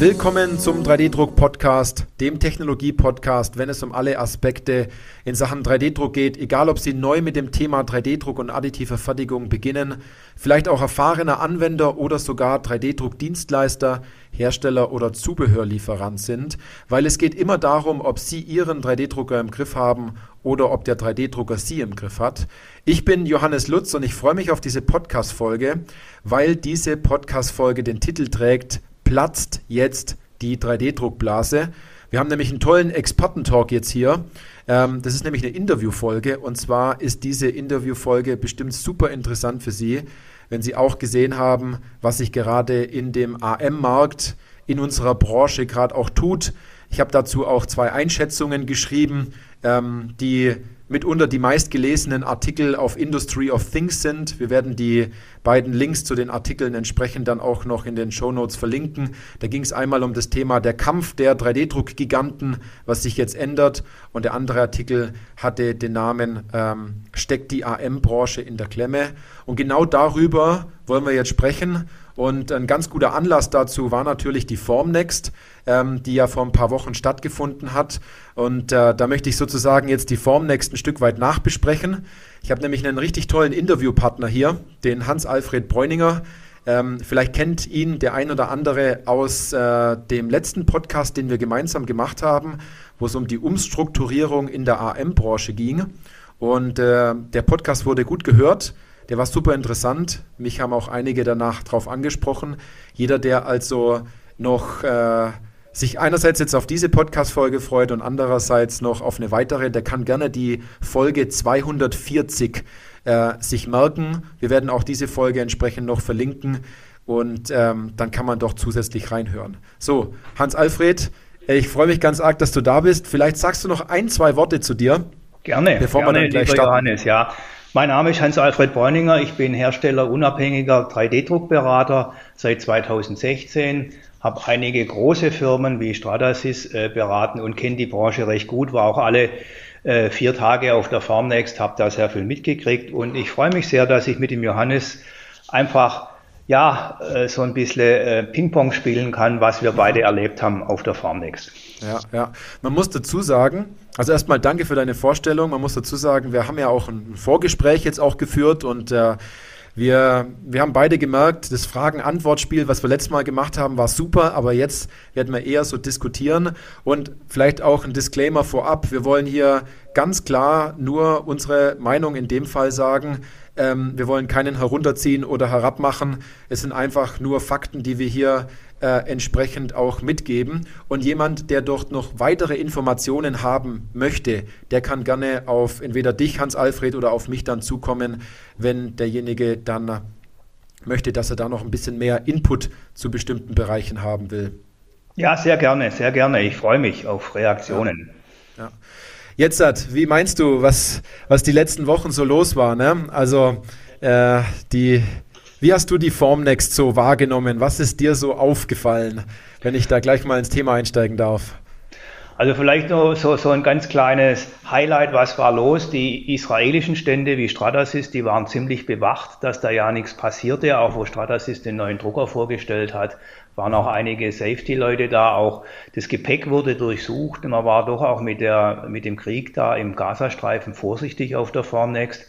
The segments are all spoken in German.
Willkommen zum 3D-Druck-Podcast, dem Technologie-Podcast, wenn es um alle Aspekte in Sachen 3D-Druck geht, egal ob Sie neu mit dem Thema 3D-Druck und additiver Fertigung beginnen, vielleicht auch erfahrener Anwender oder sogar 3D-Druck-Dienstleister, Hersteller oder Zubehörlieferant sind, weil es geht immer darum, ob Sie Ihren 3D-Drucker im Griff haben oder ob der 3D-Drucker Sie im Griff hat. Ich bin Johannes Lutz und ich freue mich auf diese Podcast-Folge, weil diese Podcast-Folge den Titel trägt platzt jetzt die 3D-Druckblase. Wir haben nämlich einen tollen Experten-Talk jetzt hier. Ähm, das ist nämlich eine Interviewfolge und zwar ist diese Interviewfolge bestimmt super interessant für Sie, wenn Sie auch gesehen haben, was sich gerade in dem AM-Markt in unserer Branche gerade auch tut. Ich habe dazu auch zwei Einschätzungen geschrieben, ähm, die mitunter die meistgelesenen Artikel auf Industry of Things sind. Wir werden die beiden Links zu den Artikeln entsprechend dann auch noch in den Show Notes verlinken. Da ging es einmal um das Thema der Kampf der 3D-Druck-Giganten, was sich jetzt ändert. Und der andere Artikel hatte den Namen ähm, Steckt die AM-Branche in der Klemme? Und genau darüber wollen wir jetzt sprechen. Und ein ganz guter Anlass dazu war natürlich die Formnext, ähm, die ja vor ein paar Wochen stattgefunden hat. Und äh, da möchte ich sozusagen jetzt die Formnext ein Stück weit nachbesprechen. Ich habe nämlich einen richtig tollen Interviewpartner hier, den Hans-Alfred Bräuninger. Ähm, vielleicht kennt ihn der ein oder andere aus äh, dem letzten Podcast, den wir gemeinsam gemacht haben, wo es um die Umstrukturierung in der AM-Branche ging. Und äh, der Podcast wurde gut gehört. Der war super interessant. Mich haben auch einige danach drauf angesprochen. Jeder, der also noch äh, sich einerseits jetzt auf diese Podcast-Folge freut und andererseits noch auf eine weitere, der kann gerne die Folge 240 äh, sich merken. Wir werden auch diese Folge entsprechend noch verlinken und ähm, dann kann man doch zusätzlich reinhören. So, Hans-Alfred, ich freue mich ganz arg, dass du da bist. Vielleicht sagst du noch ein, zwei Worte zu dir. Gerne, bevor gerne, wir dann gleich starten. Johannes, ja. Mein Name ist Hans-Alfred Bräuninger. Ich bin Hersteller unabhängiger 3D-Druckberater seit 2016. Habe einige große Firmen wie Stratasys äh, beraten und kenne die Branche recht gut. War auch alle äh, vier Tage auf der Farmnext, habe da sehr viel mitgekriegt und ich freue mich sehr, dass ich mit dem Johannes einfach ja, äh, so ein bisschen äh, Ping-Pong spielen kann, was wir beide erlebt haben auf der Farmnext. Ja, ja. Man muss dazu sagen, also erstmal danke für deine Vorstellung. Man muss dazu sagen, wir haben ja auch ein Vorgespräch jetzt auch geführt und äh, wir, wir haben beide gemerkt, das Fragen-Antwort-Spiel, was wir letztes Mal gemacht haben, war super, aber jetzt werden wir eher so diskutieren und vielleicht auch ein Disclaimer vorab. Wir wollen hier ganz klar nur unsere Meinung in dem Fall sagen. Ähm, wir wollen keinen herunterziehen oder herabmachen. Es sind einfach nur Fakten, die wir hier äh, entsprechend auch mitgeben. Und jemand, der dort noch weitere Informationen haben möchte, der kann gerne auf entweder dich, Hans-Alfred, oder auf mich dann zukommen, wenn derjenige dann möchte, dass er da noch ein bisschen mehr Input zu bestimmten Bereichen haben will. Ja, sehr gerne, sehr gerne. Ich freue mich auf Reaktionen. Ja. ja. Jetzt, wie meinst du, was, was die letzten Wochen so los war? Ne? Also äh, die, wie hast du die Formnext so wahrgenommen? Was ist dir so aufgefallen, wenn ich da gleich mal ins Thema einsteigen darf? Also vielleicht nur so, so ein ganz kleines Highlight, was war los? Die israelischen Stände wie Stratasys, die waren ziemlich bewacht, dass da ja nichts passierte, auch wo Stratasys den neuen Drucker vorgestellt hat waren auch einige Safety-Leute da, auch das Gepäck wurde durchsucht. Man war doch auch mit, der, mit dem Krieg da im Gazastreifen vorsichtig auf der Formnext.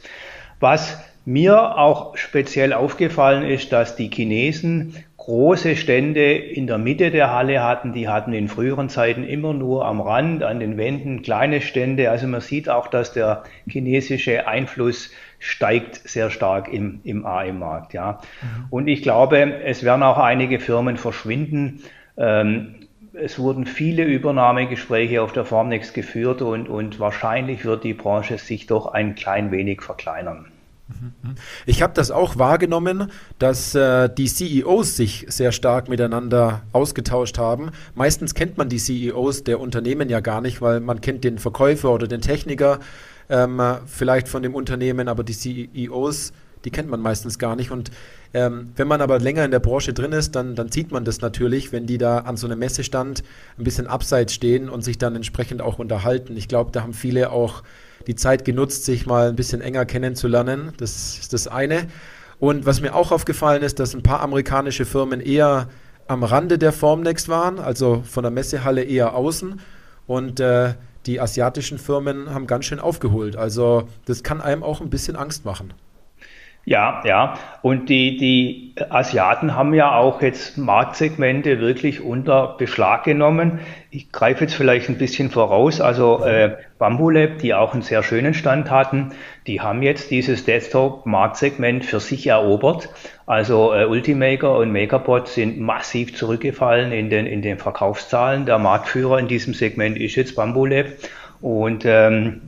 Was mir auch speziell aufgefallen ist, dass die Chinesen große Stände in der Mitte der Halle hatten. Die hatten in früheren Zeiten immer nur am Rand, an den Wänden kleine Stände. Also man sieht auch, dass der chinesische Einfluss steigt sehr stark im, im AM-Markt. Ja. Mhm. Und ich glaube, es werden auch einige Firmen verschwinden. Ähm, es wurden viele Übernahmegespräche auf der Formnext geführt und, und wahrscheinlich wird die Branche sich doch ein klein wenig verkleinern. Mhm. Ich habe das auch wahrgenommen, dass äh, die CEOs sich sehr stark miteinander ausgetauscht haben. Meistens kennt man die CEOs der Unternehmen ja gar nicht, weil man kennt den Verkäufer oder den Techniker ähm, vielleicht von dem Unternehmen, aber die CEOs, die kennt man meistens gar nicht. Und ähm, wenn man aber länger in der Branche drin ist, dann, dann sieht man das natürlich, wenn die da an so einem Messestand ein bisschen abseits stehen und sich dann entsprechend auch unterhalten. Ich glaube, da haben viele auch die Zeit genutzt, sich mal ein bisschen enger kennenzulernen. Das ist das eine. Und was mir auch aufgefallen ist, dass ein paar amerikanische Firmen eher am Rande der Formnext waren, also von der Messehalle eher außen. Und äh, die asiatischen Firmen haben ganz schön aufgeholt. Also das kann einem auch ein bisschen Angst machen. Ja, ja. Und die, die Asiaten haben ja auch jetzt Marktsegmente wirklich unter Beschlag genommen. Ich greife jetzt vielleicht ein bisschen voraus. Also äh, Bambulab, die auch einen sehr schönen Stand hatten, die haben jetzt dieses Desktop-Marktsegment für sich erobert. Also äh, Ultimaker und MakerBot sind massiv zurückgefallen in den, in den Verkaufszahlen. Der Marktführer in diesem Segment ist jetzt Bambulab. Und ähm,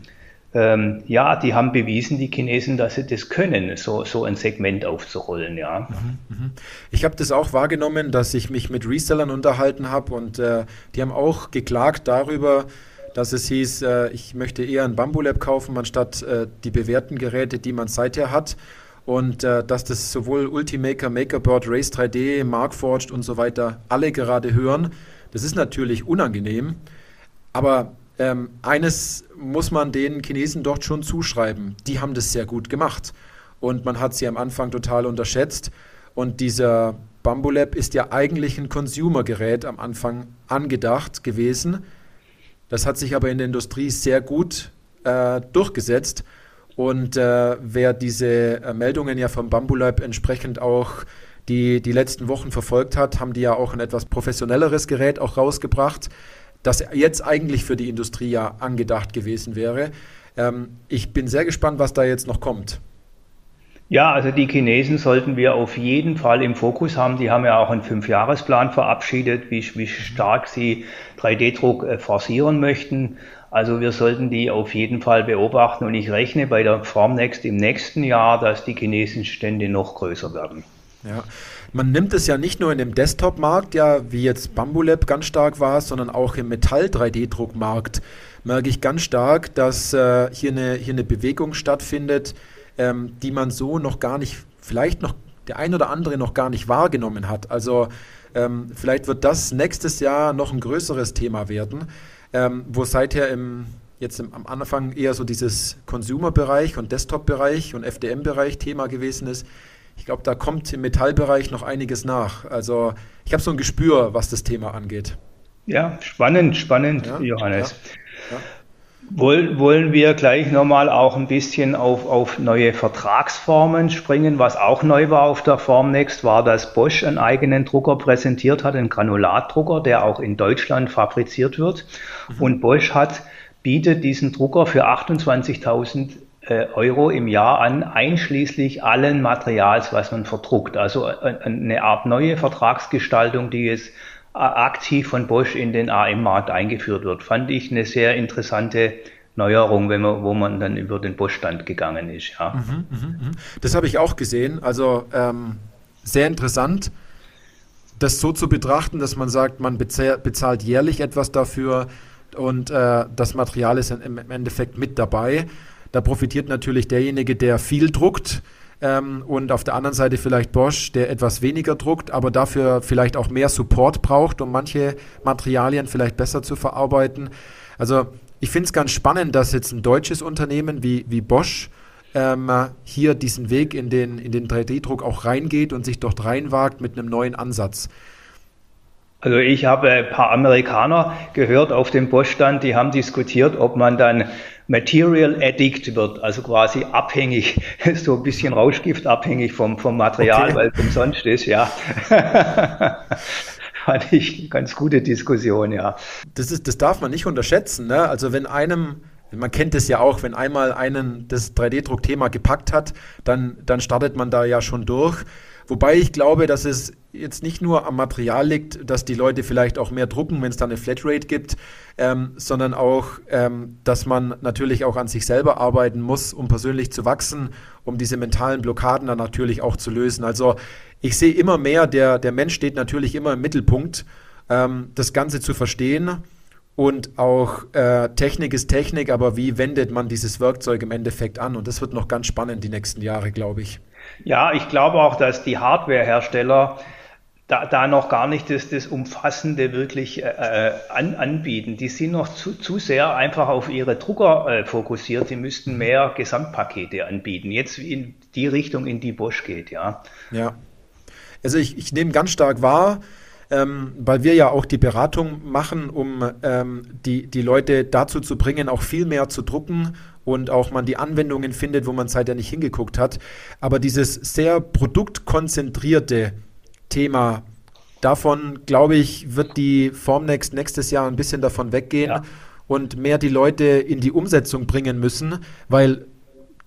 ähm, ja, die haben bewiesen, die Chinesen, dass sie das können, so, so ein Segment aufzurollen, ja. Mhm, mhm. Ich habe das auch wahrgenommen, dass ich mich mit Resellern unterhalten habe und äh, die haben auch geklagt darüber, dass es hieß, äh, ich möchte eher ein Bambulab kaufen, anstatt äh, die bewährten Geräte, die man seither hat. Und äh, dass das sowohl Ultimaker, Makerboard, Race 3D, Markforged und so weiter alle gerade hören. Das ist natürlich unangenehm, aber ähm, eines muss man den Chinesen dort schon zuschreiben. Die haben das sehr gut gemacht. Und man hat sie am Anfang total unterschätzt. Und dieser Bambulab ist ja eigentlich ein Consumer-Gerät am Anfang angedacht gewesen. Das hat sich aber in der Industrie sehr gut äh, durchgesetzt. Und äh, wer diese äh, Meldungen ja vom Bambulab entsprechend auch die, die letzten Wochen verfolgt hat, haben die ja auch ein etwas professionelleres Gerät auch rausgebracht das jetzt eigentlich für die Industrie ja angedacht gewesen wäre. Ähm, ich bin sehr gespannt, was da jetzt noch kommt. Ja, also die Chinesen sollten wir auf jeden Fall im Fokus haben. Die haben ja auch einen Fünfjahresplan verabschiedet, wie, wie stark sie 3D-Druck äh, forcieren möchten. Also wir sollten die auf jeden Fall beobachten und ich rechne bei der Formnext im nächsten Jahr, dass die chinesischen Stände noch größer werden. Ja, man nimmt es ja nicht nur in dem Desktop-Markt, ja, wie jetzt Bambulab ganz stark war, sondern auch im Metall-3D-Druckmarkt merke ich ganz stark, dass äh, hier, eine, hier eine Bewegung stattfindet, ähm, die man so noch gar nicht, vielleicht noch der ein oder andere noch gar nicht wahrgenommen hat. Also ähm, vielleicht wird das nächstes Jahr noch ein größeres Thema werden, ähm, wo seither im, jetzt im, am Anfang eher so dieses Consumer-Bereich und Desktop-Bereich und FDM-Bereich Thema gewesen ist ich glaube, da kommt im Metallbereich noch einiges nach. Also ich habe so ein Gespür, was das Thema angeht. Ja, spannend, spannend, ja, Johannes. Ja, ja. Woll, wollen wir gleich nochmal auch ein bisschen auf, auf neue Vertragsformen springen? Was auch neu war auf der Formnext, war, dass Bosch einen eigenen Drucker präsentiert hat, einen Granulatdrucker, der auch in Deutschland fabriziert wird. Mhm. Und Bosch hat, bietet diesen Drucker für 28.000 äh, Euro im Jahr an, einschließlich allen Materials, was man verdruckt. Also äh, eine Art neue Vertragsgestaltung, die jetzt aktiv von Bosch in den AM-Markt eingeführt wird. Fand ich eine sehr interessante Neuerung, wenn man, wo man dann über den Bosch-Stand gegangen ist. Ja. Mhm, mh, mh. Das habe ich auch gesehen. Also ähm, sehr interessant, das so zu betrachten, dass man sagt, man bezahlt jährlich etwas dafür und äh, das Material ist im Endeffekt mit dabei. Da profitiert natürlich derjenige, der viel druckt. Ähm, und auf der anderen Seite vielleicht Bosch, der etwas weniger druckt, aber dafür vielleicht auch mehr Support braucht, um manche Materialien vielleicht besser zu verarbeiten. Also ich finde es ganz spannend, dass jetzt ein deutsches Unternehmen wie, wie Bosch ähm, hier diesen Weg in den, in den 3D-Druck auch reingeht und sich dort reinwagt mit einem neuen Ansatz. Also ich habe ein paar Amerikaner gehört auf dem Bosch-Stand, die haben diskutiert, ob man dann Material Addict wird, also quasi abhängig, so ein bisschen Rauschgift abhängig vom, vom Material, okay. weil es umsonst ist, ja. Fand ich ganz gute Diskussion, ja. Das, ist, das darf man nicht unterschätzen. Ne? Also wenn einem, man kennt es ja auch, wenn einmal einen das 3D-Druck-Thema gepackt hat, dann, dann startet man da ja schon durch. Wobei ich glaube, dass es jetzt nicht nur am Material liegt, dass die Leute vielleicht auch mehr drucken, wenn es da eine Flatrate gibt, ähm, sondern auch, ähm, dass man natürlich auch an sich selber arbeiten muss, um persönlich zu wachsen, um diese mentalen Blockaden dann natürlich auch zu lösen. Also ich sehe immer mehr, der, der Mensch steht natürlich immer im Mittelpunkt, ähm, das Ganze zu verstehen. Und auch äh, Technik ist Technik, aber wie wendet man dieses Werkzeug im Endeffekt an? Und das wird noch ganz spannend die nächsten Jahre, glaube ich. Ja, ich glaube auch, dass die Hardwarehersteller da, da noch gar nicht das, das Umfassende wirklich äh, an, anbieten. Die sind noch zu, zu sehr einfach auf ihre Drucker äh, fokussiert. Die müssten mehr Gesamtpakete anbieten. Jetzt in die Richtung, in die Bosch geht, ja. Ja. Also ich, ich nehme ganz stark wahr, ähm, weil wir ja auch die Beratung machen, um ähm, die, die Leute dazu zu bringen, auch viel mehr zu drucken und auch man die Anwendungen findet, wo man seither nicht hingeguckt hat. Aber dieses sehr produktkonzentrierte Thema, davon glaube ich, wird die Formnext nächstes Jahr ein bisschen davon weggehen ja. und mehr die Leute in die Umsetzung bringen müssen, weil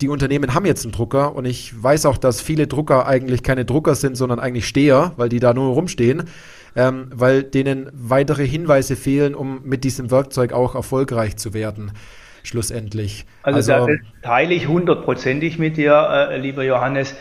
die Unternehmen haben jetzt einen Drucker und ich weiß auch, dass viele Drucker eigentlich keine Drucker sind, sondern eigentlich Steher, weil die da nur rumstehen, ähm, weil denen weitere Hinweise fehlen, um mit diesem Werkzeug auch erfolgreich zu werden, schlussendlich. Also, also da teile ich hundertprozentig mit dir, äh, lieber Johannes.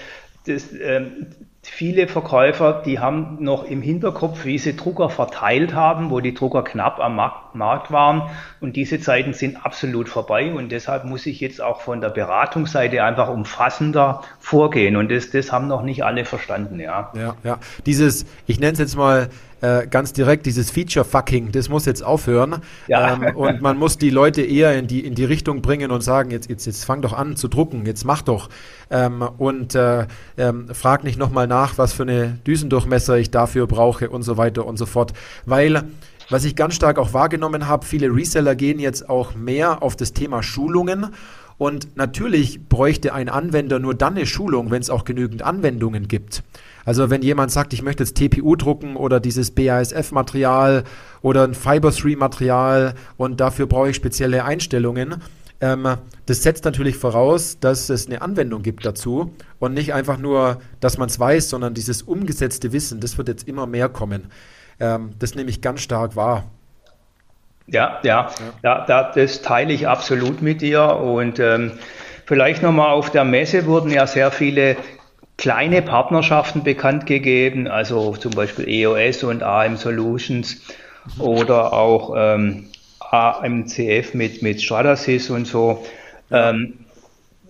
Das, ähm, viele Verkäufer, die haben noch im Hinterkopf, wie sie Drucker verteilt haben, wo die Drucker knapp am Markt waren. Und diese Zeiten sind absolut vorbei. Und deshalb muss ich jetzt auch von der Beratungsseite einfach umfassender vorgehen. Und das, das haben noch nicht alle verstanden, ja. Ja, ja. Dieses, ich nenne es jetzt mal äh, ganz direkt, dieses Feature-Fucking, das muss jetzt aufhören. Ja. Ähm, und man muss die Leute eher in die, in die Richtung bringen und sagen, jetzt, jetzt, jetzt fang doch an zu drucken, jetzt mach doch. Ähm, und äh, ähm, frag nicht nochmal nach, was für eine Düsendurchmesser ich dafür brauche und so weiter und so fort. Weil was ich ganz stark auch wahrgenommen habe, viele Reseller gehen jetzt auch mehr auf das Thema Schulungen. Und natürlich bräuchte ein Anwender nur dann eine Schulung, wenn es auch genügend Anwendungen gibt. Also wenn jemand sagt, ich möchte jetzt TPU drucken oder dieses BASF-Material oder ein Fiber-3-Material und dafür brauche ich spezielle Einstellungen, ähm, das setzt natürlich voraus, dass es eine Anwendung gibt dazu und nicht einfach nur, dass man es weiß, sondern dieses umgesetzte Wissen, das wird jetzt immer mehr kommen. Ähm, das nehme ich ganz stark wahr. Ja, ja, ja, ja das teile ich absolut mit dir und ähm, Vielleicht nochmal auf der Messe wurden ja sehr viele kleine Partnerschaften bekannt gegeben, also zum Beispiel EOS und AM Solutions oder auch ähm, AMCF mit, mit Stratasys und so. Ähm,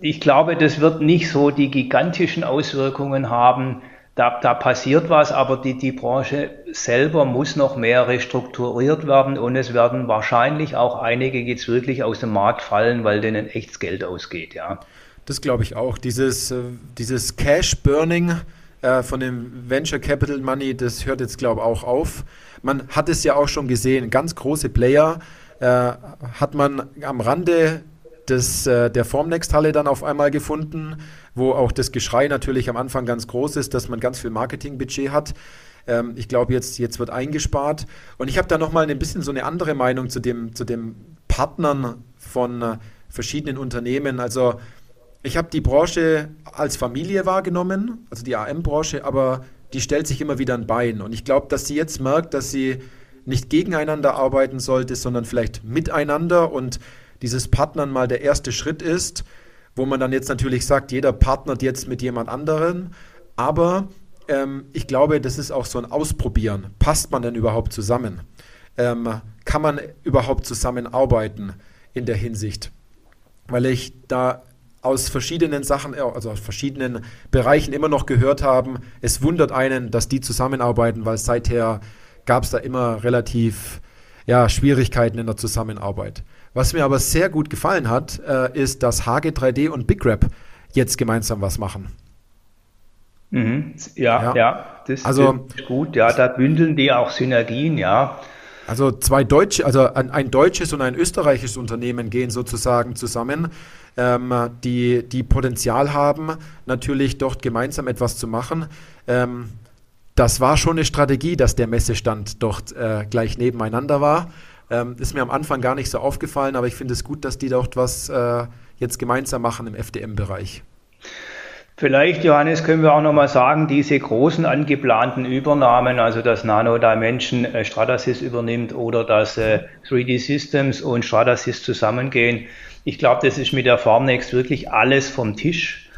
ich glaube, das wird nicht so die gigantischen Auswirkungen haben. Da, da passiert was, aber die, die Branche selber muss noch mehr restrukturiert werden und es werden wahrscheinlich auch einige jetzt wirklich aus dem Markt fallen, weil denen echtes Geld ausgeht, ja. Das glaube ich auch. Dieses, äh, dieses Cash-Burning äh, von dem Venture Capital Money, das hört jetzt, glaube ich, auch auf. Man hat es ja auch schon gesehen, ganz große Player äh, hat man am Rande des, äh, der Formnext-Halle dann auf einmal gefunden, wo auch das Geschrei natürlich am Anfang ganz groß ist, dass man ganz viel Marketingbudget hat. Ähm, ich glaube, jetzt, jetzt wird eingespart. Und ich habe da nochmal ein bisschen so eine andere Meinung zu dem, zu dem Partnern von äh, verschiedenen Unternehmen. Also ich habe die Branche als Familie wahrgenommen, also die AM-Branche, aber die stellt sich immer wieder ein Bein. Und ich glaube, dass sie jetzt merkt, dass sie nicht gegeneinander arbeiten sollte, sondern vielleicht miteinander und dieses Partnern mal der erste Schritt ist, wo man dann jetzt natürlich sagt, jeder partnert jetzt mit jemand anderem, aber ähm, ich glaube, das ist auch so ein Ausprobieren. Passt man denn überhaupt zusammen? Ähm, kann man überhaupt zusammenarbeiten in der Hinsicht? Weil ich da aus verschiedenen Sachen, also aus verschiedenen Bereichen immer noch gehört haben, es wundert einen, dass die zusammenarbeiten, weil seither gab es da immer relativ ja, Schwierigkeiten in der Zusammenarbeit. Was mir aber sehr gut gefallen hat, äh, ist, dass HG3D und BigRap jetzt gemeinsam was machen. Mhm. Ja, ja, ja, das, also, ist gut. Ja, da bündeln die auch Synergien, ja. Also zwei deutsche, also ein, ein deutsches und ein österreichisches Unternehmen gehen sozusagen zusammen, ähm, die, die Potenzial haben, natürlich dort gemeinsam etwas zu machen. Ähm, das war schon eine Strategie, dass der Messestand dort äh, gleich nebeneinander war. Ähm, ist mir am Anfang gar nicht so aufgefallen, aber ich finde es gut, dass die dort was äh, jetzt gemeinsam machen im FDM-Bereich. Vielleicht, Johannes, können wir auch nochmal sagen, diese großen angeplanten Übernahmen, also dass Nano Dimension äh, Stratasys übernimmt oder dass äh, 3D Systems und Stratasys zusammengehen, ich glaube, das ist mit der Formnext wirklich alles vom Tisch.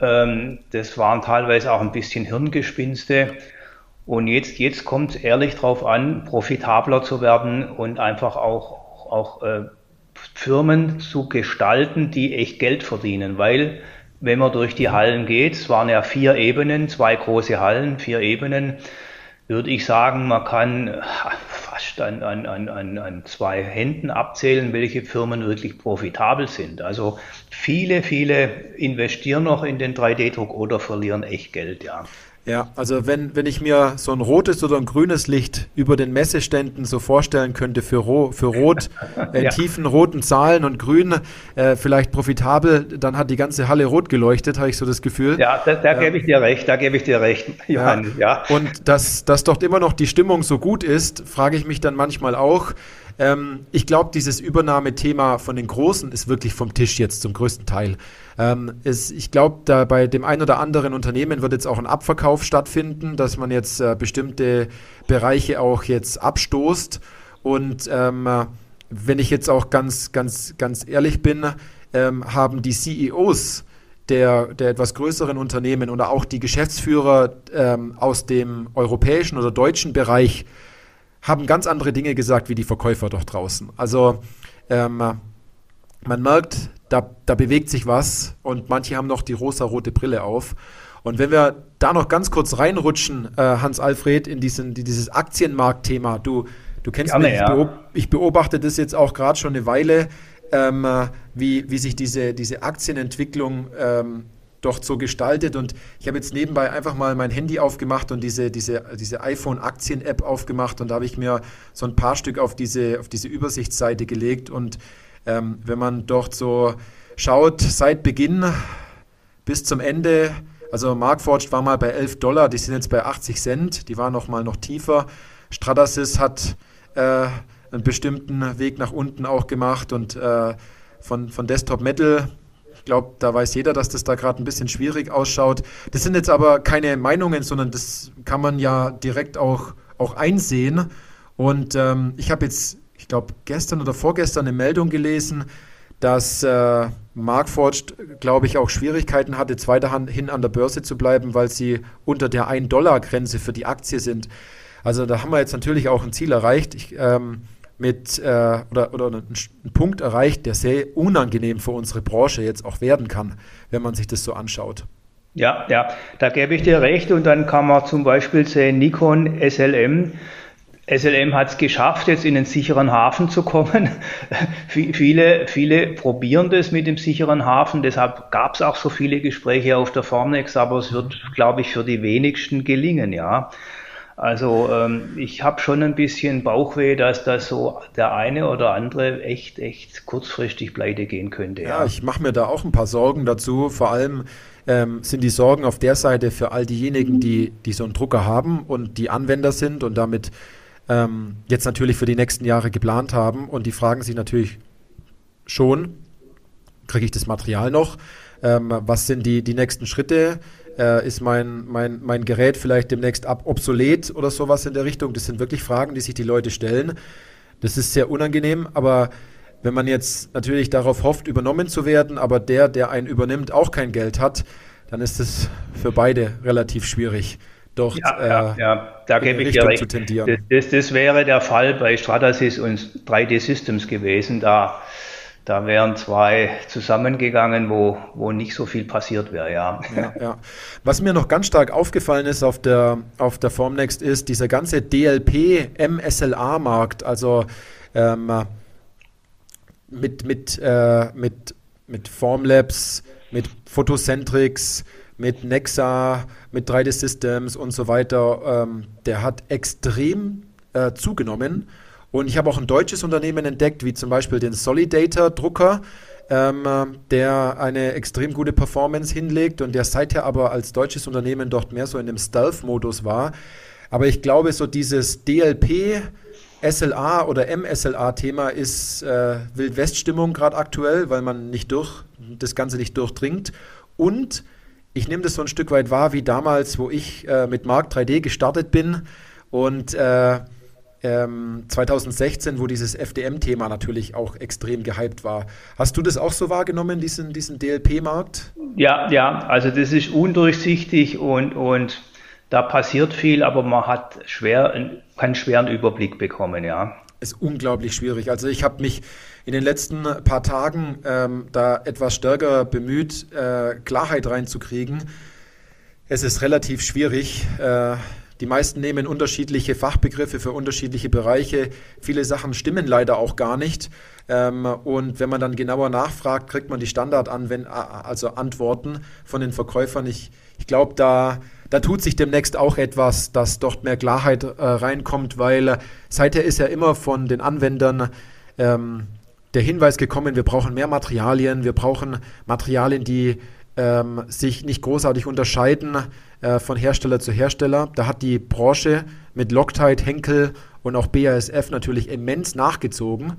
Ähm, das waren teilweise auch ein bisschen Hirngespinste. Und jetzt, jetzt kommt es ehrlich darauf an, profitabler zu werden und einfach auch, auch äh, Firmen zu gestalten, die echt Geld verdienen, weil wenn man durch die Hallen geht, es waren ja vier Ebenen, zwei große Hallen, vier Ebenen, würde ich sagen, man kann fast an, an, an, an zwei Händen abzählen, welche Firmen wirklich profitabel sind. Also viele, viele investieren noch in den 3D-Druck oder verlieren echt Geld, ja. Ja, also wenn, wenn ich mir so ein rotes oder ein grünes Licht über den Messeständen so vorstellen könnte für, Ro für Rot, äh, ja. tiefen roten Zahlen und Grün äh, vielleicht profitabel, dann hat die ganze Halle rot geleuchtet, habe ich so das Gefühl. Ja, da, da gebe ich dir recht, da gebe ich dir recht, Johann. Ja. ja. Und dass, dass dort immer noch die Stimmung so gut ist, frage ich mich dann manchmal auch. Ähm, ich glaube, dieses Übernahmethema von den Großen ist wirklich vom Tisch jetzt zum größten Teil. Ähm, es, ich glaube, da bei dem einen oder anderen Unternehmen wird jetzt auch ein Abverkauf stattfinden, dass man jetzt äh, bestimmte Bereiche auch jetzt abstoßt. Und ähm, wenn ich jetzt auch ganz, ganz, ganz ehrlich bin, ähm, haben die CEOs der, der etwas größeren Unternehmen oder auch die Geschäftsführer ähm, aus dem europäischen oder deutschen Bereich haben ganz andere Dinge gesagt wie die Verkäufer dort draußen. Also ähm, man merkt, da, da bewegt sich was und manche haben noch die rosa-rote Brille auf. Und wenn wir da noch ganz kurz reinrutschen, äh, Hans-Alfred, in diesen, dieses Aktienmarktthema, du, du kennst Gerne, mich, ich, beob ich, beobachte das jetzt auch gerade schon eine Weile, ähm, wie, wie sich diese, diese Aktienentwicklung ähm, doch so gestaltet. Und ich habe jetzt nebenbei einfach mal mein Handy aufgemacht und diese, diese, diese iPhone-Aktien-App aufgemacht und da habe ich mir so ein paar Stück auf diese, auf diese Übersichtsseite gelegt. Und ähm, wenn man dort so schaut, seit Beginn bis zum Ende, also Markforged war mal bei 11 Dollar, die sind jetzt bei 80 Cent, die waren noch mal noch tiefer. Stratasys hat äh, einen bestimmten Weg nach unten auch gemacht und äh, von, von Desktop Metal ich glaube, da weiß jeder, dass das da gerade ein bisschen schwierig ausschaut. Das sind jetzt aber keine Meinungen, sondern das kann man ja direkt auch, auch einsehen. Und ähm, ich habe jetzt, ich glaube, gestern oder vorgestern eine Meldung gelesen, dass äh, Markforged, glaube ich, auch Schwierigkeiten hatte, jetzt weiterhin an der Börse zu bleiben, weil sie unter der 1-Dollar-Grenze für die Aktie sind. Also da haben wir jetzt natürlich auch ein Ziel erreicht. Ich, ähm, mit äh, oder, oder einen, einen, Punkt erreicht, der sehr unangenehm für unsere Branche jetzt auch werden kann, wenn man sich das so anschaut. Ja, ja, da gebe ich dir recht. Und dann kann man zum Beispiel sehen, Nikon SLM. SLM hat es geschafft, jetzt in einen sicheren Hafen zu kommen. viele, viele probieren das mit dem sicheren Hafen. Deshalb gab es auch so viele Gespräche auf der Formnex, aber es wird, glaube ich, für die wenigsten gelingen, ja. Also ähm, ich habe schon ein bisschen Bauchweh, dass das so der eine oder andere echt, echt kurzfristig pleite gehen könnte. Ja, ja ich mache mir da auch ein paar Sorgen dazu. Vor allem ähm, sind die Sorgen auf der Seite für all diejenigen, die, die so einen Drucker haben und die Anwender sind und damit ähm, jetzt natürlich für die nächsten Jahre geplant haben. Und die fragen sich natürlich schon, kriege ich das Material noch? Ähm, was sind die, die nächsten Schritte? Äh, ist mein, mein, mein Gerät vielleicht demnächst ab obsolet oder sowas in der Richtung? Das sind wirklich Fragen, die sich die Leute stellen. Das ist sehr unangenehm, aber wenn man jetzt natürlich darauf hofft, übernommen zu werden, aber der, der einen übernimmt, auch kein Geld hat, dann ist es für beide relativ schwierig, dort ja, äh, ja, ja. da gebe ich dir recht. zu tendieren. Das, das, das, wäre der Fall bei Stratasys und 3D Systems gewesen. Da da wären zwei zusammengegangen, wo, wo nicht so viel passiert wäre, ja. ja. ja, Was mir noch ganz stark aufgefallen ist auf der, auf der Formnext ist dieser ganze DLP-MSLA-Markt, also ähm, mit, mit, äh, mit, mit Formlabs, mit Photocentrics, mit Nexa, mit 3D Systems und so weiter, ähm, der hat extrem äh, zugenommen. Und ich habe auch ein deutsches Unternehmen entdeckt, wie zum Beispiel den Solidator Drucker, ähm, der eine extrem gute Performance hinlegt und der seither aber als deutsches Unternehmen dort mehr so in dem Stealth-Modus war. Aber ich glaube, so dieses DLP, SLA oder MSLA-Thema ist äh, Wildwest-Stimmung gerade aktuell, weil man nicht durch, das Ganze nicht durchdringt. Und ich nehme das so ein Stück weit wahr, wie damals, wo ich äh, mit Mark 3D gestartet bin und äh, ähm, 2016, wo dieses FDM-Thema natürlich auch extrem gehypt war. Hast du das auch so wahrgenommen, diesen, diesen DLP-Markt? Ja, ja, also das ist undurchsichtig und, und da passiert viel, aber man hat schwer, kann schweren Überblick bekommen, ja. Ist unglaublich schwierig. Also ich habe mich in den letzten paar Tagen ähm, da etwas stärker bemüht, äh, Klarheit reinzukriegen. Es ist relativ schwierig. Äh, die meisten nehmen unterschiedliche Fachbegriffe für unterschiedliche Bereiche. Viele Sachen stimmen leider auch gar nicht. Ähm, und wenn man dann genauer nachfragt, kriegt man die Standard also Antworten von den Verkäufern. Ich, ich glaube, da, da tut sich demnächst auch etwas, dass dort mehr Klarheit äh, reinkommt, weil seither ist ja immer von den Anwendern ähm, der Hinweis gekommen, wir brauchen mehr Materialien, wir brauchen Materialien, die ähm, sich nicht großartig unterscheiden äh, von Hersteller zu Hersteller. Da hat die Branche mit Loctite, Henkel und auch BASF natürlich immens nachgezogen.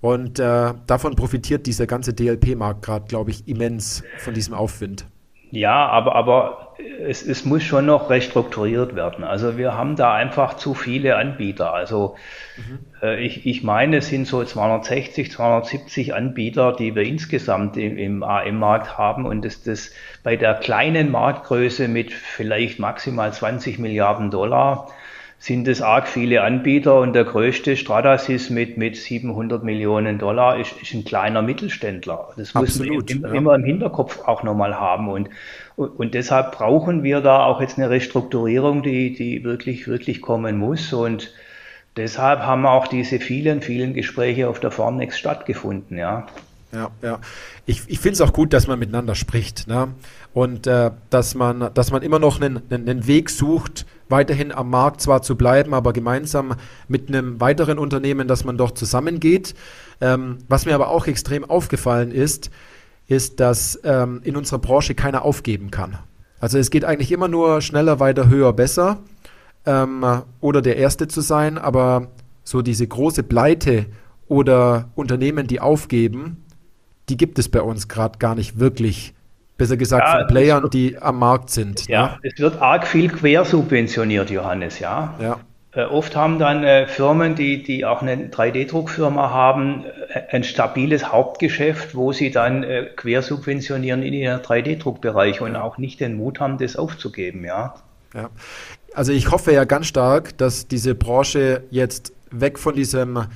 Und äh, davon profitiert dieser ganze DLP-Markt gerade, glaube ich, immens von diesem Aufwind. Ja, aber, aber es, es muss schon noch restrukturiert werden. Also wir haben da einfach zu viele Anbieter. Also mhm. äh, ich, ich meine, es sind so 260, 270 Anbieter, die wir insgesamt im, im AM-Markt haben. Und das, das bei der kleinen Marktgröße mit vielleicht maximal 20 Milliarden Dollar sind es arg viele Anbieter und der größte Stratasys mit, mit 700 Millionen Dollar ist, ist ein kleiner Mittelständler. Das Absolut, muss man ja. immer im Hinterkopf auch nochmal haben und, und, und, deshalb brauchen wir da auch jetzt eine Restrukturierung, die, die wirklich, wirklich kommen muss und deshalb haben auch diese vielen, vielen Gespräche auf der Formnext stattgefunden, ja. Ja, ja. Ich, ich finde es auch gut, dass man miteinander spricht. Ne? Und äh, dass, man, dass man immer noch einen, einen Weg sucht, weiterhin am Markt zwar zu bleiben, aber gemeinsam mit einem weiteren Unternehmen, dass man doch zusammengeht. Ähm, was mir aber auch extrem aufgefallen ist, ist, dass ähm, in unserer Branche keiner aufgeben kann. Also es geht eigentlich immer nur schneller, weiter, höher, besser ähm, oder der Erste zu sein, aber so diese große Pleite oder Unternehmen, die aufgeben, die gibt es bei uns gerade gar nicht wirklich. Besser gesagt ja, von Playern, die am Markt sind. Ja, ne? es wird arg viel quersubventioniert, Johannes, ja. Ja. Äh, oft haben dann äh, Firmen, die, die auch eine 3D-Druckfirma haben, äh, ein stabiles Hauptgeschäft, wo sie dann äh, quersubventionieren in ihren 3D-Druckbereich und auch nicht den Mut haben, das aufzugeben, ja. Ja. Also ich hoffe ja ganz stark, dass diese Branche jetzt weg von diesem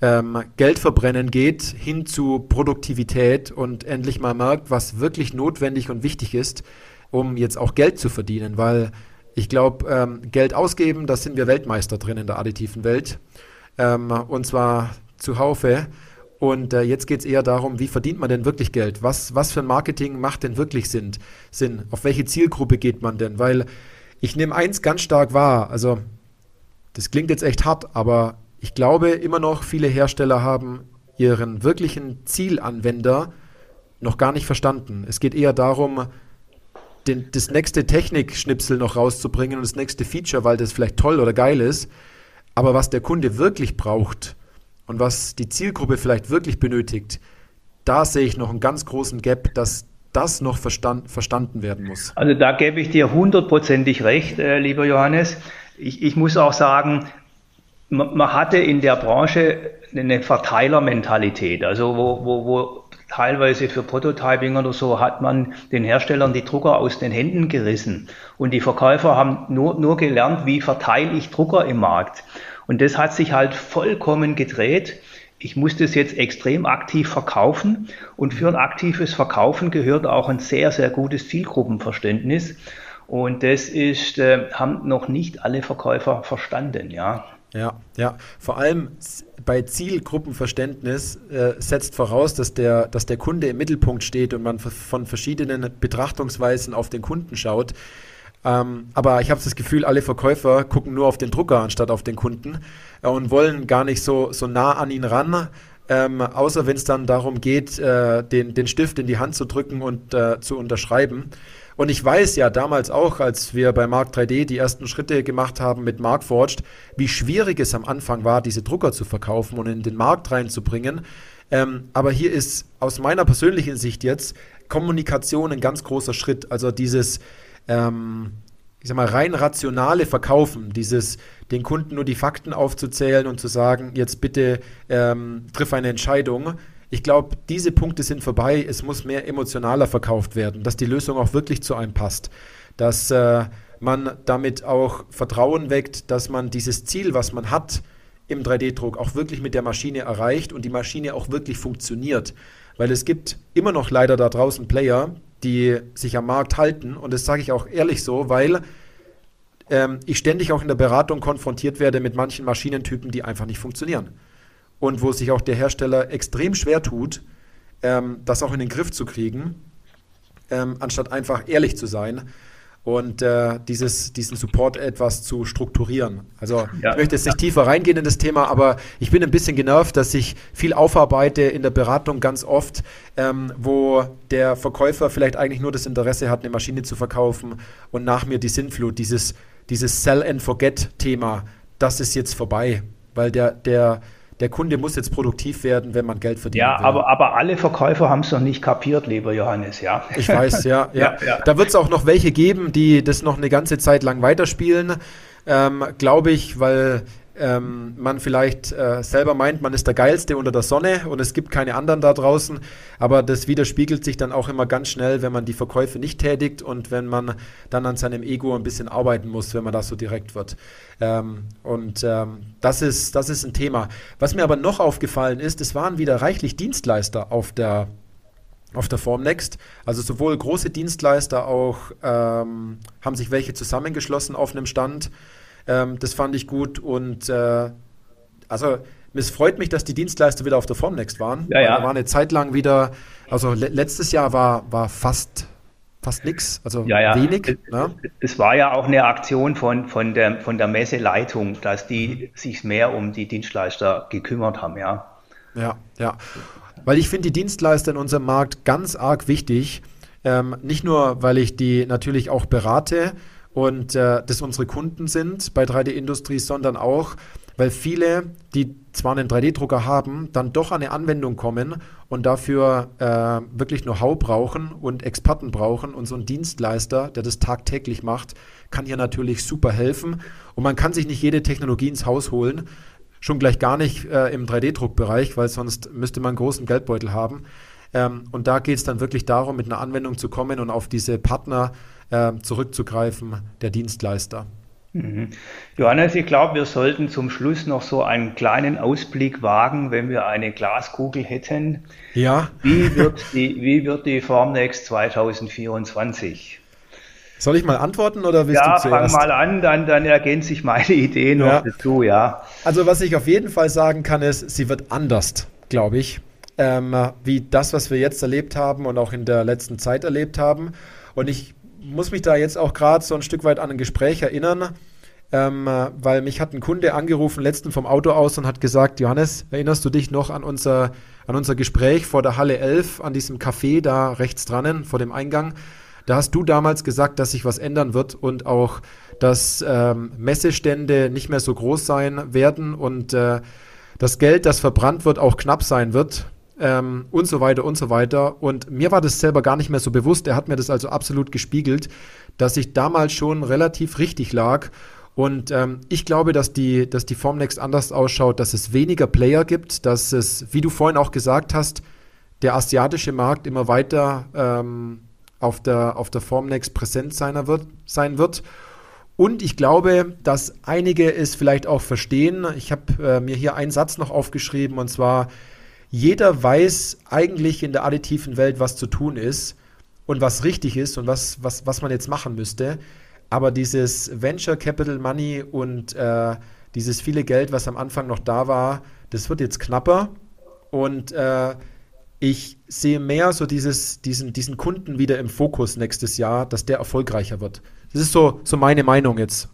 ähm, Geld verbrennen geht, hin zu Produktivität und endlich mal merkt, was wirklich notwendig und wichtig ist, um jetzt auch Geld zu verdienen, weil ich glaube, ähm, Geld ausgeben, da sind wir Weltmeister drin in der additiven Welt ähm, und zwar zuhaufe. Und äh, jetzt geht es eher darum, wie verdient man denn wirklich Geld? Was, was für ein Marketing macht denn wirklich Sinn? Sinn? Auf welche Zielgruppe geht man denn? Weil ich nehme eins ganz stark wahr, also das klingt jetzt echt hart, aber ich glaube immer noch, viele Hersteller haben ihren wirklichen Zielanwender noch gar nicht verstanden. Es geht eher darum, den, das nächste Technikschnipsel noch rauszubringen und das nächste Feature, weil das vielleicht toll oder geil ist. Aber was der Kunde wirklich braucht und was die Zielgruppe vielleicht wirklich benötigt, da sehe ich noch einen ganz großen Gap, dass das noch verstand, verstanden werden muss. Also da gebe ich dir hundertprozentig recht, äh, lieber Johannes. Ich, ich muss auch sagen, man hatte in der Branche eine Verteilermentalität, also wo, wo, wo teilweise für Prototyping oder so hat man den Herstellern die Drucker aus den Händen gerissen und die Verkäufer haben nur, nur gelernt, wie verteile ich Drucker im Markt. Und das hat sich halt vollkommen gedreht. Ich muss das jetzt extrem aktiv verkaufen und für ein aktives Verkaufen gehört auch ein sehr, sehr gutes Zielgruppenverständnis. Und das ist, äh, haben noch nicht alle Verkäufer verstanden, ja. Ja, ja. Vor allem bei Zielgruppenverständnis äh, setzt voraus, dass der, dass der Kunde im Mittelpunkt steht und man von verschiedenen Betrachtungsweisen auf den Kunden schaut. Ähm, aber ich habe das Gefühl, alle Verkäufer gucken nur auf den Drucker anstatt auf den Kunden äh, und wollen gar nicht so, so nah an ihn ran, ähm, außer wenn es dann darum geht, äh, den, den Stift in die Hand zu drücken und äh, zu unterschreiben. Und ich weiß ja damals auch, als wir bei Mark 3D die ersten Schritte gemacht haben mit Markforged, wie schwierig es am Anfang war, diese Drucker zu verkaufen und in den Markt reinzubringen. Ähm, aber hier ist aus meiner persönlichen Sicht jetzt Kommunikation ein ganz großer Schritt. Also dieses, ähm, ich sag mal, rein rationale Verkaufen, dieses den Kunden nur die Fakten aufzuzählen und zu sagen, jetzt bitte ähm, triff eine Entscheidung ich glaube, diese Punkte sind vorbei. Es muss mehr emotionaler verkauft werden, dass die Lösung auch wirklich zu einem passt, dass äh, man damit auch Vertrauen weckt, dass man dieses Ziel, was man hat im 3D-Druck, auch wirklich mit der Maschine erreicht und die Maschine auch wirklich funktioniert. Weil es gibt immer noch leider da draußen Player, die sich am Markt halten und das sage ich auch ehrlich so, weil ähm, ich ständig auch in der Beratung konfrontiert werde mit manchen Maschinentypen, die einfach nicht funktionieren und wo sich auch der Hersteller extrem schwer tut, ähm, das auch in den Griff zu kriegen, ähm, anstatt einfach ehrlich zu sein. und äh, dieses, diesen Support etwas zu strukturieren. Also ja. ich möchte jetzt nicht tiefer reingehen in das Thema, aber ich bin ein bisschen genervt, dass ich viel aufarbeite in der Beratung ganz oft, ähm, wo der Verkäufer vielleicht eigentlich nur das Interesse hat, eine Maschine zu verkaufen und nach mir die Sinnflut, dieses, dieses Sell-and-Forget-Thema, das ist jetzt vorbei, weil der, der der Kunde muss jetzt produktiv werden, wenn man Geld verdient. Ja, will. aber, aber alle Verkäufer haben es noch nicht kapiert, lieber Johannes, ja. Ich weiß, ja. ja. ja, ja. Da wird es auch noch welche geben, die das noch eine ganze Zeit lang weiterspielen, ähm, glaube ich, weil ähm, man vielleicht äh, selber meint, man ist der Geilste unter der Sonne und es gibt keine anderen da draußen. Aber das widerspiegelt sich dann auch immer ganz schnell, wenn man die Verkäufe nicht tätigt und wenn man dann an seinem Ego ein bisschen arbeiten muss, wenn man da so direkt wird. Ähm, und ähm, das, ist, das ist ein Thema. Was mir aber noch aufgefallen ist, es waren wieder reichlich Dienstleister auf der auf der Formnext. Also sowohl große Dienstleister auch ähm, haben sich welche zusammengeschlossen auf einem Stand. Ähm, das fand ich gut und äh, also es freut mich, dass die Dienstleister wieder auf der Formnext waren. Ja, ja. Da war eine Zeit lang wieder, also le letztes Jahr war, war fast fast nichts, also ja, ja. wenig. Es, ne? es war ja auch eine Aktion von, von, der, von der Messeleitung, dass die mhm. sich mehr um die Dienstleister gekümmert haben, ja. Ja, ja. Weil ich finde die Dienstleister in unserem Markt ganz arg wichtig. Ähm, nicht nur, weil ich die natürlich auch berate, und äh, das unsere Kunden sind bei 3D-Industrie, sondern auch, weil viele, die zwar einen 3D-Drucker haben, dann doch an eine Anwendung kommen und dafür äh, wirklich Know-how brauchen und Experten brauchen. Und so ein Dienstleister, der das tagtäglich macht, kann hier natürlich super helfen. Und man kann sich nicht jede Technologie ins Haus holen, schon gleich gar nicht äh, im 3D-Druckbereich, weil sonst müsste man einen großen Geldbeutel haben. Ähm, und da geht es dann wirklich darum, mit einer Anwendung zu kommen und auf diese Partner äh, zurückzugreifen, der Dienstleister. Mhm. Johannes, ich glaube, wir sollten zum Schluss noch so einen kleinen Ausblick wagen, wenn wir eine Glaskugel hätten. Ja. Wie wird die, wie wird die Formnext 2024? Soll ich mal antworten oder willst ja, du zuerst? Ja, fang mal an, dann, dann ergänzt sich meine Idee noch ja. dazu, ja. Also was ich auf jeden Fall sagen kann, ist, sie wird anders, glaube ich, ähm, wie das, was wir jetzt erlebt haben und auch in der letzten Zeit erlebt haben. Und ich muss mich da jetzt auch gerade so ein Stück weit an ein Gespräch erinnern, ähm, weil mich hat ein Kunde angerufen, letzten vom Auto aus und hat gesagt, Johannes, erinnerst du dich noch an unser, an unser Gespräch vor der Halle 11, an diesem Café da rechts dran, vor dem Eingang? Da hast du damals gesagt, dass sich was ändern wird und auch, dass ähm, Messestände nicht mehr so groß sein werden und äh, das Geld, das verbrannt wird, auch knapp sein wird ähm, und so weiter und so weiter. Und mir war das selber gar nicht mehr so bewusst. Er hat mir das also absolut gespiegelt, dass ich damals schon relativ richtig lag. Und ähm, ich glaube, dass die, dass die Formnext anders ausschaut, dass es weniger Player gibt, dass es, wie du vorhin auch gesagt hast, der asiatische Markt immer weiter ähm, auf, der, auf der Formnext präsent sein wird, sein wird. Und ich glaube, dass einige es vielleicht auch verstehen. Ich habe äh, mir hier einen Satz noch aufgeschrieben, und zwar, jeder weiß eigentlich in der additiven Welt, was zu tun ist und was richtig ist und was, was, was man jetzt machen müsste. Aber dieses Venture Capital Money und äh, dieses viele Geld, was am Anfang noch da war, das wird jetzt knapper. Und äh, ich sehe mehr so dieses, diesen, diesen Kunden wieder im Fokus nächstes Jahr, dass der erfolgreicher wird. Das ist so, so meine Meinung jetzt.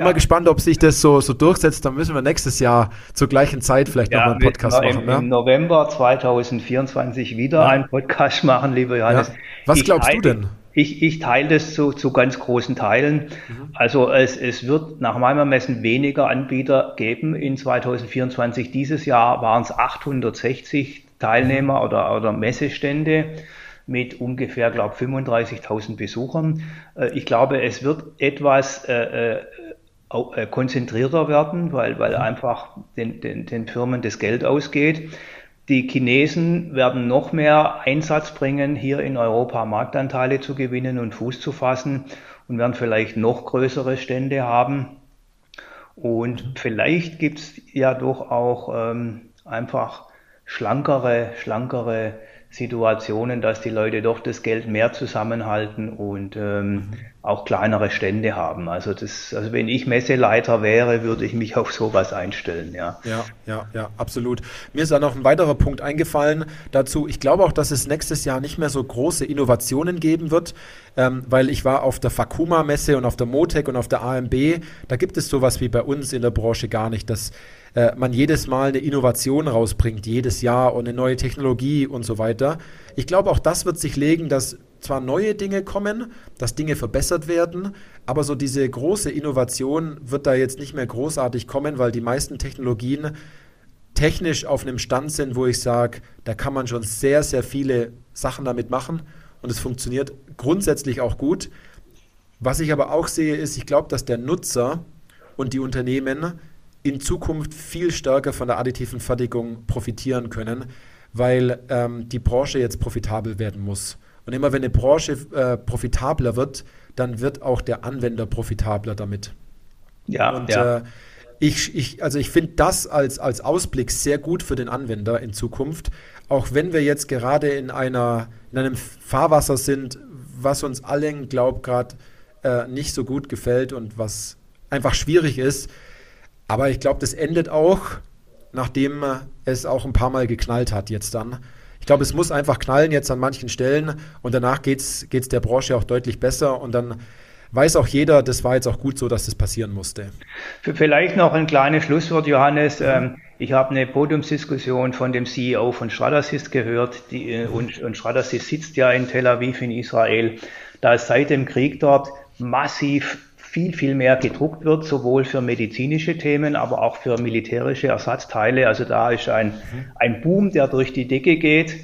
Ja. Mal gespannt, ob sich das so, so durchsetzt. Dann müssen wir nächstes Jahr zur gleichen Zeit vielleicht ja, nochmal einen Podcast machen. Im, ne? Im November 2024 wieder ja. einen Podcast machen, lieber Johannes. Ja. Was ich glaubst teile, du denn? Ich, ich teile das zu, zu ganz großen Teilen. Mhm. Also es, es wird nach meinem Ermessen weniger Anbieter geben in 2024. Dieses Jahr waren es 860 Teilnehmer oder, oder Messestände mit ungefähr, glaube 35.000 Besuchern. Äh, ich glaube, es wird etwas äh äh, konzentrierter werden, weil, weil mhm. einfach den, den, den Firmen das Geld ausgeht. Die Chinesen werden noch mehr Einsatz bringen, hier in Europa Marktanteile zu gewinnen und Fuß zu fassen und werden vielleicht noch größere Stände haben. Und mhm. vielleicht gibt es ja doch auch ähm, einfach schlankere, schlankere Situationen, dass die Leute doch das Geld mehr zusammenhalten und ähm, mhm. Auch kleinere Stände haben. Also das, also wenn ich Messeleiter wäre, würde ich mich auf sowas einstellen, ja. Ja, ja, ja, absolut. Mir ist da noch ein weiterer Punkt eingefallen dazu. Ich glaube auch, dass es nächstes Jahr nicht mehr so große Innovationen geben wird, ähm, weil ich war auf der Fakuma-Messe und auf der Motec und auf der AMB. Da gibt es sowas wie bei uns in der Branche gar nicht, dass äh, man jedes Mal eine Innovation rausbringt, jedes Jahr und eine neue Technologie und so weiter. Ich glaube, auch das wird sich legen, dass zwar neue Dinge kommen, dass Dinge verbessert werden, aber so diese große Innovation wird da jetzt nicht mehr großartig kommen, weil die meisten Technologien technisch auf einem Stand sind, wo ich sage, da kann man schon sehr, sehr viele Sachen damit machen und es funktioniert grundsätzlich auch gut. Was ich aber auch sehe, ist, ich glaube, dass der Nutzer und die Unternehmen in Zukunft viel stärker von der additiven Fertigung profitieren können, weil ähm, die Branche jetzt profitabel werden muss. Und immer wenn eine Branche äh, profitabler wird, dann wird auch der Anwender profitabler damit. Ja, und ja. Äh, ich, ich, also ich finde das als, als Ausblick sehr gut für den Anwender in Zukunft, auch wenn wir jetzt gerade in, einer, in einem Fahrwasser sind, was uns allen, glaube gerade äh, nicht so gut gefällt und was einfach schwierig ist, aber ich glaube, das endet auch, nachdem es auch ein paar Mal geknallt hat jetzt dann. Ich glaube, es muss einfach knallen jetzt an manchen Stellen und danach geht es der Branche auch deutlich besser und dann weiß auch jeder, das war jetzt auch gut so, dass das passieren musste. Vielleicht noch ein kleines Schlusswort, Johannes. Mhm. Ich habe eine Podiumsdiskussion von dem CEO von Stratasys gehört die, äh, und, und Stratasys sitzt ja in Tel Aviv in Israel. Da ist seit dem Krieg dort massiv viel, viel mehr gedruckt wird, sowohl für medizinische Themen, aber auch für militärische Ersatzteile. Also da ist ein, ein Boom, der durch die Decke geht.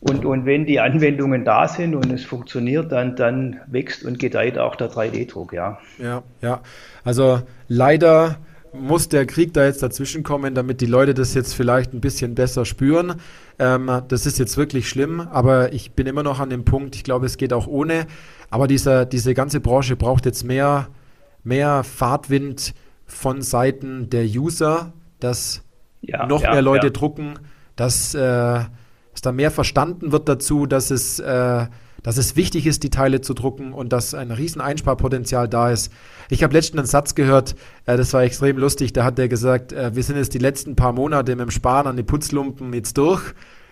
Und, und wenn die Anwendungen da sind und es funktioniert, dann, dann wächst und gedeiht auch der 3D-Druck, ja. Ja, ja. Also leider muss der Krieg da jetzt dazwischen kommen, damit die Leute das jetzt vielleicht ein bisschen besser spüren. Ähm, das ist jetzt wirklich schlimm, aber ich bin immer noch an dem Punkt, ich glaube, es geht auch ohne. Aber dieser, diese ganze Branche braucht jetzt mehr mehr Fahrtwind von Seiten der User, dass ja, noch ja, mehr Leute ja. drucken, dass, äh, dass da mehr verstanden wird dazu, dass es, äh, dass es wichtig ist, die Teile zu drucken und dass ein riesen Einsparpotenzial da ist. Ich habe letztens einen Satz gehört, äh, das war extrem lustig, da hat der gesagt, äh, wir sind jetzt die letzten paar Monate mit dem Sparen an die Putzlumpen jetzt durch.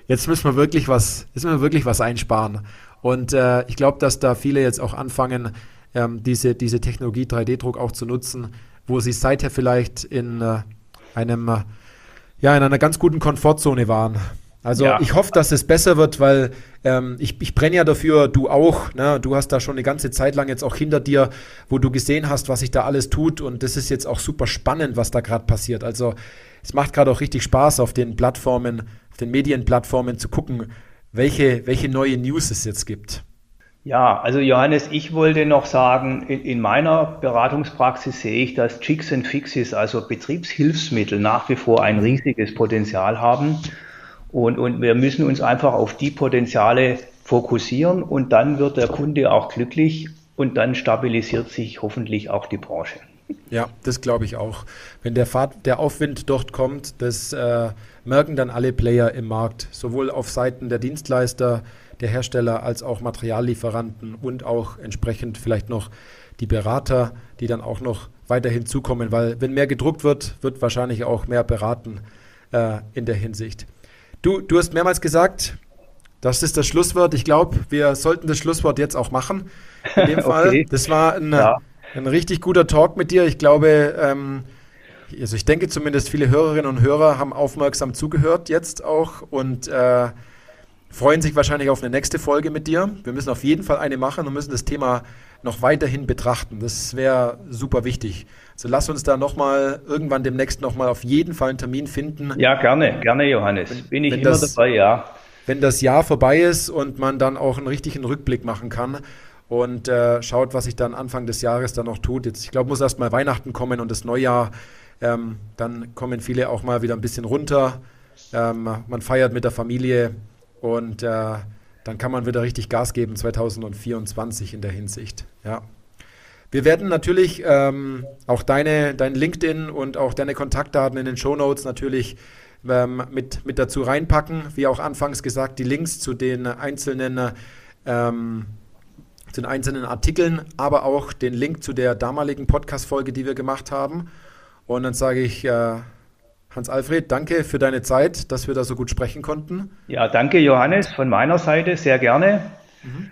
Jetzt müssen wir wirklich was, jetzt müssen wir wirklich was einsparen. Und äh, ich glaube, dass da viele jetzt auch anfangen, ähm, diese, diese Technologie 3D-Druck auch zu nutzen, wo sie seither vielleicht in äh, einem, äh, ja, in einer ganz guten Komfortzone waren. Also ja. ich hoffe, dass es besser wird, weil ähm, ich, ich brenne ja dafür, du auch. Ne? Du hast da schon eine ganze Zeit lang jetzt auch hinter dir, wo du gesehen hast, was sich da alles tut. Und das ist jetzt auch super spannend, was da gerade passiert. Also es macht gerade auch richtig Spaß, auf den Plattformen, auf den Medienplattformen zu gucken, welche, welche neue News es jetzt gibt. Ja, also Johannes, ich wollte noch sagen, in, in, meiner Beratungspraxis sehe ich, dass Jigs and Fixes, also Betriebshilfsmittel, nach wie vor ein riesiges Potenzial haben. Und, und wir müssen uns einfach auf die Potenziale fokussieren und dann wird der Kunde auch glücklich und dann stabilisiert sich hoffentlich auch die Branche. Ja, das glaube ich auch. Wenn der, Fahrt, der Aufwind dort kommt, das äh, merken dann alle Player im Markt, sowohl auf Seiten der Dienstleister, der Hersteller als auch Materiallieferanten und auch entsprechend vielleicht noch die Berater, die dann auch noch weiter hinzukommen, weil wenn mehr gedruckt wird, wird wahrscheinlich auch mehr beraten äh, in der Hinsicht. Du, du hast mehrmals gesagt, das ist das Schlusswort. Ich glaube, wir sollten das Schlusswort jetzt auch machen. In dem Fall. Okay. Das war ein, ja. ein, richtig guter Talk mit dir. Ich glaube, ähm, also ich denke zumindest viele Hörerinnen und Hörer haben aufmerksam zugehört jetzt auch und äh, freuen sich wahrscheinlich auf eine nächste Folge mit dir. Wir müssen auf jeden Fall eine machen und müssen das Thema noch weiterhin betrachten. Das wäre super wichtig. Also lass uns da nochmal irgendwann demnächst nochmal auf jeden Fall einen Termin finden. Ja, gerne, gerne, Johannes. Wenn, Bin ich immer das, dabei, ja. Wenn das Jahr vorbei ist und man dann auch einen richtigen Rückblick machen kann und äh, schaut, was sich dann Anfang des Jahres dann noch tut. Jetzt, ich glaube, muss erst mal Weihnachten kommen und das Neujahr. Ähm, dann kommen viele auch mal wieder ein bisschen runter. Ähm, man feiert mit der Familie und äh, dann kann man wieder richtig Gas geben 2024 in der Hinsicht. Ja. Wir werden natürlich ähm, auch deine, dein LinkedIn und auch deine Kontaktdaten in den Show Notes natürlich ähm, mit, mit dazu reinpacken. Wie auch anfangs gesagt, die Links zu den einzelnen ähm, zu den einzelnen Artikeln, aber auch den Link zu der damaligen Podcast-Folge, die wir gemacht haben. Und dann sage ich, äh, Hans-Alfred, danke für deine Zeit, dass wir da so gut sprechen konnten. Ja, danke Johannes von meiner Seite, sehr gerne. Mhm.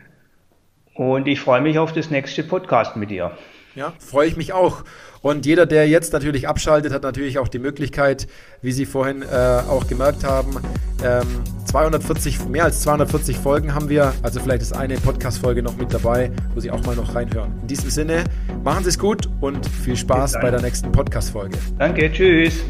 Und ich freue mich auf das nächste Podcast mit dir. Ja, freue ich mich auch. Und jeder, der jetzt natürlich abschaltet, hat natürlich auch die Möglichkeit, wie Sie vorhin äh, auch gemerkt haben, ähm, 240, mehr als 240 Folgen haben wir. Also vielleicht ist eine Podcast-Folge noch mit dabei, wo Sie auch mal noch reinhören. In diesem Sinne, machen Sie es gut und viel Spaß bei der nächsten Podcast-Folge. Danke, tschüss.